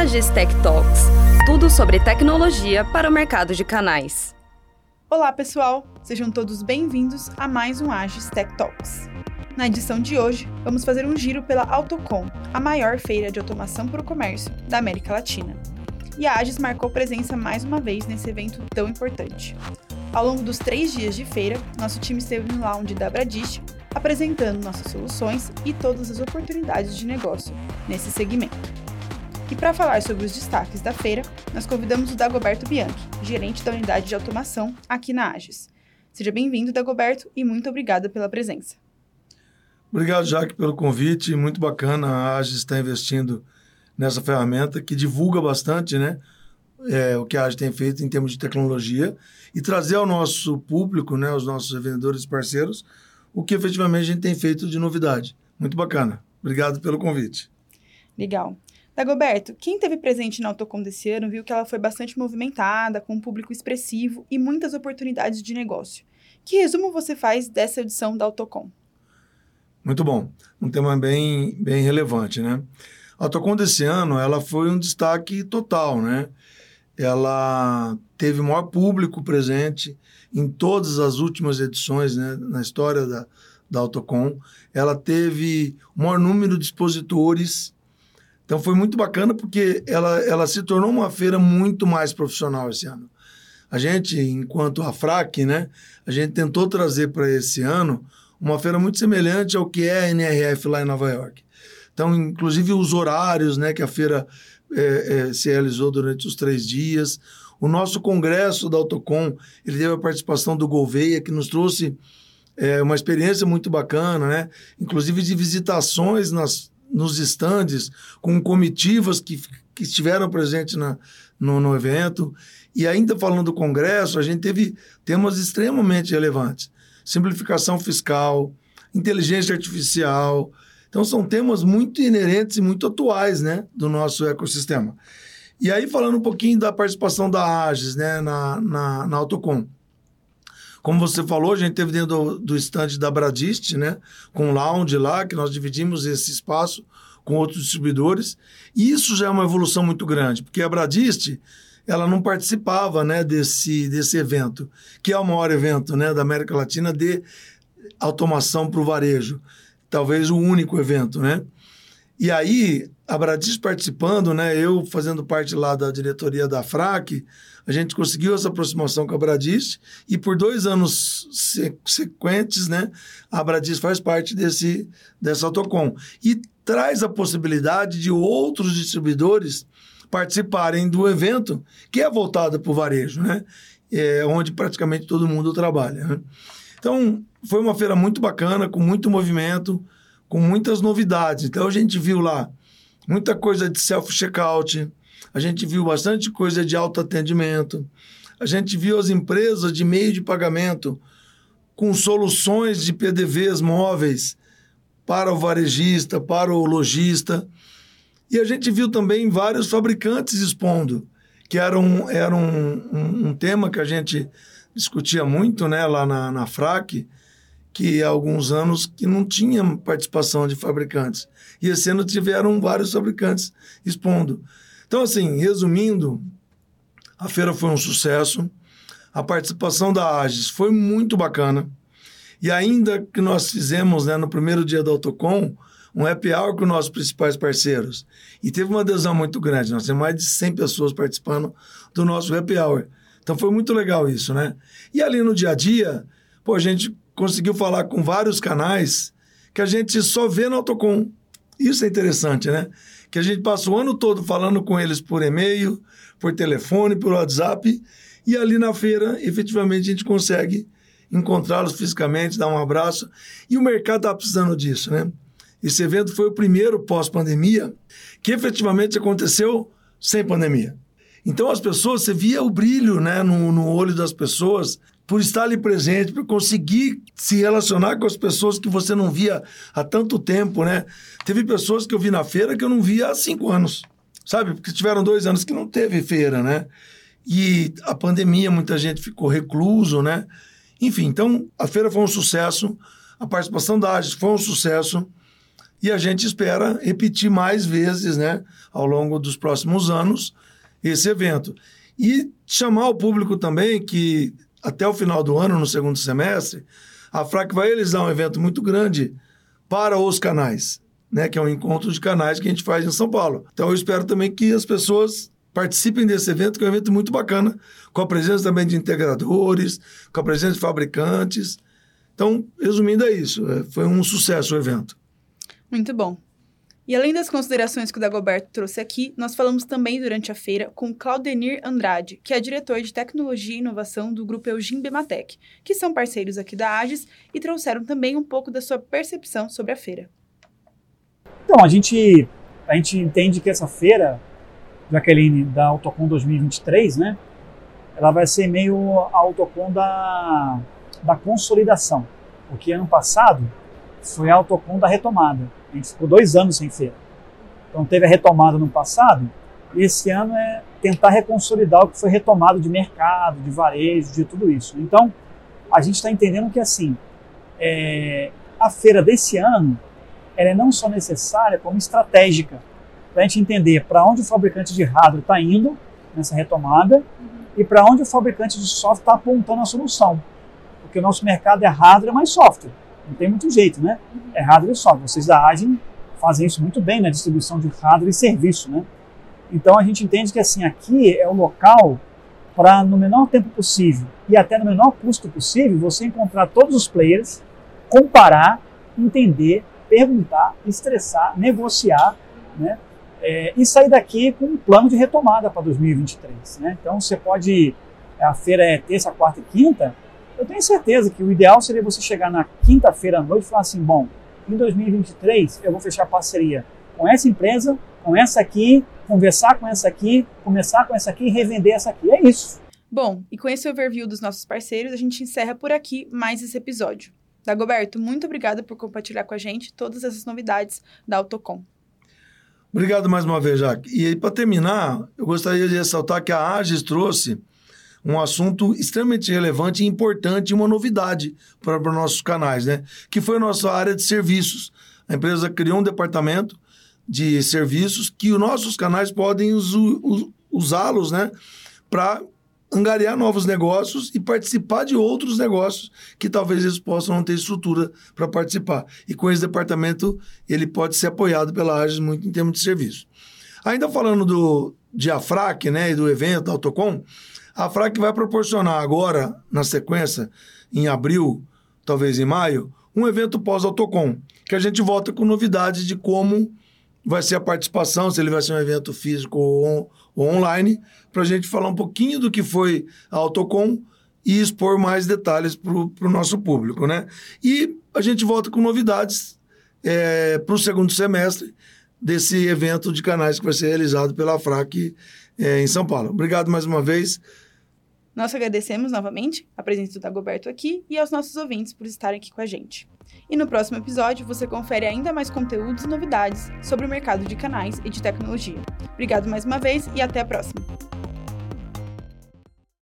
Agis Tech Talks tudo sobre tecnologia para o mercado de canais. Olá, pessoal! Sejam todos bem-vindos a mais um Agis Tech Talks. Na edição de hoje, vamos fazer um giro pela Autocom, a maior feira de automação para o comércio da América Latina. E a Agis marcou presença mais uma vez nesse evento tão importante. Ao longo dos três dias de feira, nosso time esteve no lounge da Bradist, apresentando nossas soluções e todas as oportunidades de negócio nesse segmento. E para falar sobre os destaques da feira, nós convidamos o Dagoberto Bianchi, gerente da unidade de automação aqui na Agis. Seja bem-vindo, Dagoberto, e muito obrigada pela presença. Obrigado, Jaque, pelo convite. Muito bacana. A Agis está investindo nessa ferramenta que divulga bastante né, é, o que a Agis tem feito em termos de tecnologia e trazer ao nosso público, né, aos nossos vendedores parceiros, o que efetivamente a gente tem feito de novidade. Muito bacana. Obrigado pelo convite. Legal. Dagoberto, quem teve presente na Autocom desse ano viu que ela foi bastante movimentada, com um público expressivo e muitas oportunidades de negócio. Que resumo você faz dessa edição da Autocom? Muito bom. Um tema bem, bem relevante, né? A Autocom desse ano, ela foi um destaque total, né? Ela teve o maior público presente em todas as últimas edições né, na história da, da Autocom. Ela teve o maior número de expositores então foi muito bacana porque ela, ela se tornou uma feira muito mais profissional esse ano. A gente, enquanto a FRAC, né, a gente tentou trazer para esse ano uma feira muito semelhante ao que é a NRF lá em Nova York. Então, inclusive os horários né, que a feira é, é, se realizou durante os três dias. O nosso congresso da Autocom, ele teve a participação do Gouveia, que nos trouxe é, uma experiência muito bacana, né? inclusive de visitações nas nos estandes, com comitivas que, que estiveram presentes na, no, no evento. E ainda falando do Congresso, a gente teve temas extremamente relevantes. Simplificação fiscal, inteligência artificial. Então, são temas muito inerentes e muito atuais né, do nosso ecossistema. E aí, falando um pouquinho da participação da AGES né, na, na, na Autocom. Como você falou, a gente teve dentro do, stand da Bradist, né? Com o lounge lá, que nós dividimos esse espaço com outros distribuidores. E isso já é uma evolução muito grande, porque a Bradist ela não participava né, desse, desse evento, que é o maior evento né, da América Latina de automação para o varejo. Talvez o único evento, né? E aí, a Bradis participando, né, eu fazendo parte lá da diretoria da FRAC, a gente conseguiu essa aproximação com a Bradis e por dois anos sequentes, né, a Bradis faz parte desse, dessa Autocom. E traz a possibilidade de outros distribuidores participarem do evento, que é voltado para o varejo, né? É, onde praticamente todo mundo trabalha. Né? Então, foi uma feira muito bacana, com muito movimento, com muitas novidades. Então a gente viu lá muita coisa de self-checkout, a gente viu bastante coisa de autoatendimento, a gente viu as empresas de meio de pagamento com soluções de PDVs móveis para o varejista, para o lojista. E a gente viu também vários fabricantes expondo, que era um, era um, um, um tema que a gente discutia muito né, lá na, na FRAC, que há alguns anos que não tinha participação de fabricantes. E esse ano tiveram vários fabricantes expondo. Então, assim, resumindo, a feira foi um sucesso. A participação da Agis foi muito bacana. E ainda que nós fizemos né, no primeiro dia da Autocom, um happy hour com nossos principais parceiros. E teve uma adesão muito grande. Nós temos mais de 100 pessoas participando do nosso happy hour. Então foi muito legal isso, né? E ali no dia a dia, pô, a gente conseguiu falar com vários canais que a gente só vê no Autocom. Isso é interessante, né? Que a gente passa o ano todo falando com eles por e-mail, por telefone, por WhatsApp, e ali na feira, efetivamente, a gente consegue encontrá-los fisicamente, dar um abraço. E o mercado está precisando disso, né? Esse evento foi o primeiro pós-pandemia que efetivamente aconteceu sem pandemia. Então as pessoas, você via o brilho né, no, no olho das pessoas por estar ali presente, por conseguir se relacionar com as pessoas que você não via há tanto tempo, né? Teve pessoas que eu vi na feira que eu não via há cinco anos, sabe? Porque tiveram dois anos que não teve feira, né? E a pandemia, muita gente ficou recluso, né? Enfim, então a feira foi um sucesso, a participação da Agis foi um sucesso. E a gente espera repetir mais vezes, né, ao longo dos próximos anos, esse evento. E chamar o público também que até o final do ano, no segundo semestre, a FRAC vai realizar um evento muito grande para os canais, né, que é um encontro de canais que a gente faz em São Paulo. Então eu espero também que as pessoas participem desse evento, que é um evento muito bacana, com a presença também de integradores, com a presença de fabricantes. Então, resumindo, é isso. É, foi um sucesso o evento. Muito bom. E além das considerações que o Dagoberto trouxe aqui, nós falamos também durante a feira com Claudenir Andrade, que é diretor de tecnologia e inovação do grupo Eugim Bematec, que são parceiros aqui da Agis e trouxeram também um pouco da sua percepção sobre a feira. Então, a gente, a gente entende que essa feira, Jaqueline, da Autocom 2023, né, ela vai ser meio a Autocom da, da consolidação. Porque ano passado foi a Autocom da retomada a gente ficou dois anos sem feira. Então teve a retomada no passado, e esse ano é tentar reconsolidar o que foi retomado de mercado, de varejo, de tudo isso. Então, a gente está entendendo que assim, é, a feira desse ano, ela é não só necessária, como estratégica, para a gente entender para onde o fabricante de hardware está indo nessa retomada uhum. e para onde o fabricante de software está apontando a solução. Porque o nosso mercado é hardware mais software. Não tem muito jeito, né? É hardware e software. Vocês da Agile fazem isso muito bem na né? distribuição de hardware e serviço, né? Então a gente entende que assim aqui é o local para no menor tempo possível e até no menor custo possível você encontrar todos os players, comparar, entender, perguntar, estressar, negociar, né? É, e sair daqui com um plano de retomada para 2023. Né? Então você pode, a feira é terça, quarta e quinta, eu tenho certeza que o ideal seria você chegar na quinta-feira à noite e falar assim: bom, em 2023 eu vou fechar parceria com essa empresa, com essa aqui, conversar com essa aqui, começar com essa aqui e revender essa aqui. É isso. Bom, e com esse overview dos nossos parceiros, a gente encerra por aqui mais esse episódio. Dagoberto, muito obrigada por compartilhar com a gente todas essas novidades da Autocom. Obrigado mais uma vez, Jaque. E para terminar, eu gostaria de ressaltar que a Agis trouxe um assunto extremamente relevante e importante, uma novidade para, para nossos canais, né? Que foi a nossa área de serviços. A empresa criou um departamento de serviços que os nossos canais podem usá-los, né? Para angariar novos negócios e participar de outros negócios que talvez eles possam não ter estrutura para participar. E com esse departamento, ele pode ser apoiado pela Agis muito em termos de serviço. Ainda falando do de Afrac, né, e do evento Autocom, a FRAC vai proporcionar agora, na sequência, em abril, talvez em maio, um evento pós-Autocom, que a gente volta com novidades de como vai ser a participação, se ele vai ser um evento físico ou, ou online, para a gente falar um pouquinho do que foi a Autocom e expor mais detalhes para o nosso público, né? E a gente volta com novidades é, para o segundo semestre desse evento de canais que vai ser realizado pela FRAC é, em São Paulo. Obrigado mais uma vez. Nós agradecemos novamente a presença do Dagoberto aqui e aos nossos ouvintes por estarem aqui com a gente. E no próximo episódio você confere ainda mais conteúdos e novidades sobre o mercado de canais e de tecnologia. Obrigado mais uma vez e até a próxima!